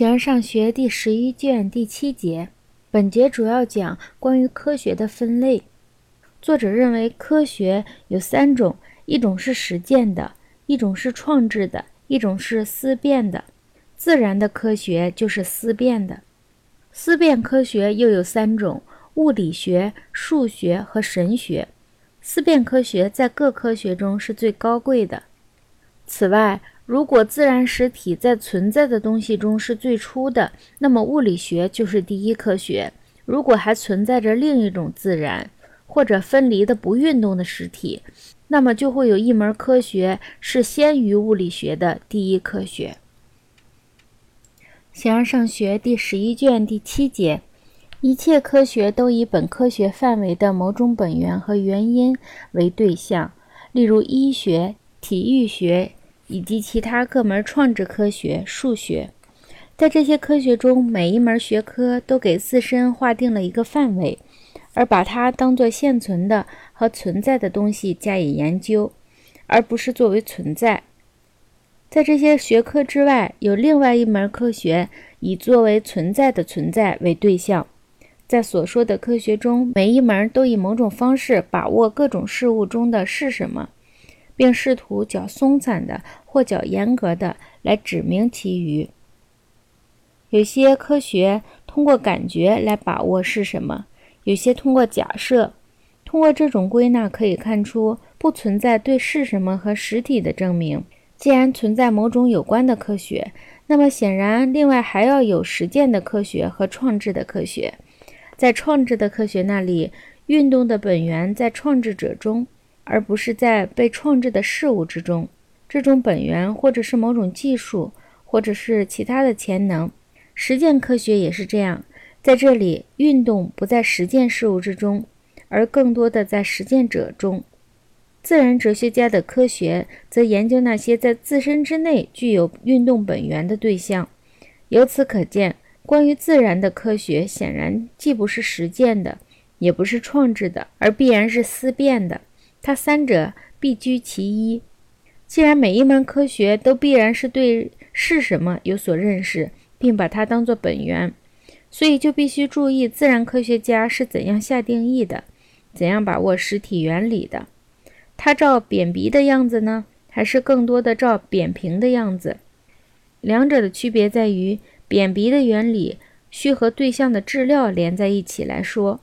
形而上学第十一卷第七节，本节主要讲关于科学的分类。作者认为科学有三种，一种是实践的，一种是创制的，一种是思辨的。自然的科学就是思辨的。思辨科学又有三种：物理学、数学和神学。思辨科学在各科学中是最高贵的。此外，如果自然实体在存在的东西中是最初的，那么物理学就是第一科学。如果还存在着另一种自然或者分离的不运动的实体，那么就会有一门科学是先于物理学的第一科学。形而上学第十一卷第七节，一切科学都以本科学范围的某种本源和原因为对象，例如医学、体育学。以及其他各门创制科学、数学，在这些科学中，每一门学科都给自身划定了一个范围，而把它当作现存的和存在的东西加以研究，而不是作为存在。在这些学科之外，有另外一门科学以作为存在的存在为对象。在所说的科学中，每一门都以某种方式把握各种事物中的是什么。并试图较松散的或较严格的来指明其余。有些科学通过感觉来把握是什么，有些通过假设。通过这种归纳可以看出，不存在对是什么和实体的证明。既然存在某种有关的科学，那么显然另外还要有实践的科学和创制的科学。在创制的科学那里，运动的本源在创制者中。而不是在被创制的事物之中，这种本源或者是某种技术，或者是其他的潜能。实践科学也是这样，在这里，运动不在实践事物之中，而更多的在实践者中。自然哲学家的科学则研究那些在自身之内具有运动本源的对象。由此可见，关于自然的科学显然既不是实践的，也不是创制的，而必然是思辨的。它三者必居其一。既然每一门科学都必然是对是什么有所认识，并把它当作本源，所以就必须注意自然科学家是怎样下定义的，怎样把握实体原理的。他照扁鼻的样子呢，还是更多的照扁平的样子？两者的区别在于，扁鼻的原理需和对象的质料连在一起来说，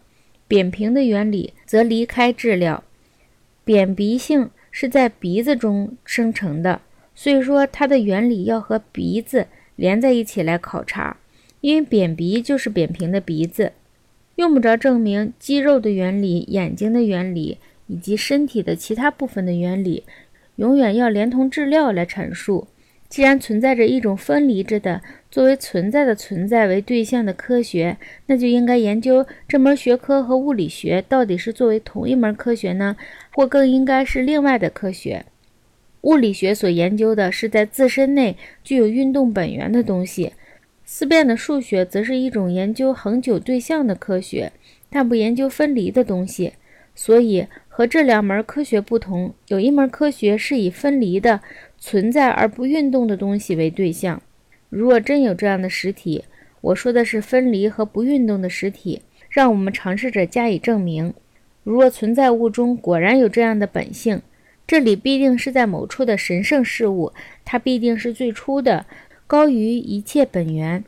扁平的原理则离开质料。扁鼻性是在鼻子中生成的，所以说它的原理要和鼻子连在一起来考察。因为扁鼻就是扁平的鼻子，用不着证明肌肉的原理、眼睛的原理以及身体的其他部分的原理，永远要连同质料来阐述。既然存在着一种分离着的作为存在的存在为对象的科学，那就应该研究这门学科和物理学到底是作为同一门科学呢，或更应该是另外的科学？物理学所研究的是在自身内具有运动本源的东西，思辨的数学则是一种研究恒久对象的科学，但不研究分离的东西。所以和这两门科学不同，有一门科学是以分离的。存在而不运动的东西为对象。如果真有这样的实体，我说的是分离和不运动的实体，让我们尝试着加以证明。如若存在物中果然有这样的本性，这里必定是在某处的神圣事物，它必定是最初的，高于一切本源。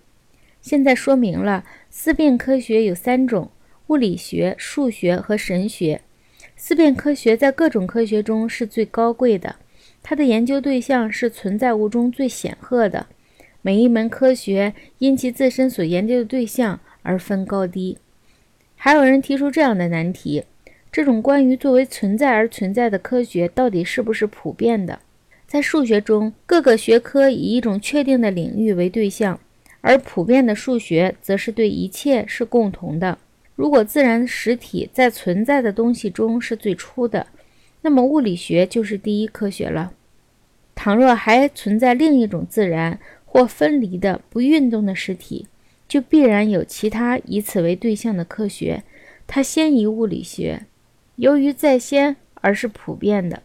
现在说明了，思辨科学有三种：物理学、数学和神学。思辨科学在各种科学中是最高贵的。它的研究对象是存在物中最显赫的。每一门科学因其自身所研究的对象而分高低。还有人提出这样的难题：这种关于作为存在而存在的科学到底是不是普遍的？在数学中，各个学科以一种确定的领域为对象，而普遍的数学则是对一切是共同的。如果自然实体在存在的东西中是最初的，那么物理学就是第一科学了。倘若还存在另一种自然或分离的不运动的实体，就必然有其他以此为对象的科学，它先于物理学，由于在先而是普遍的。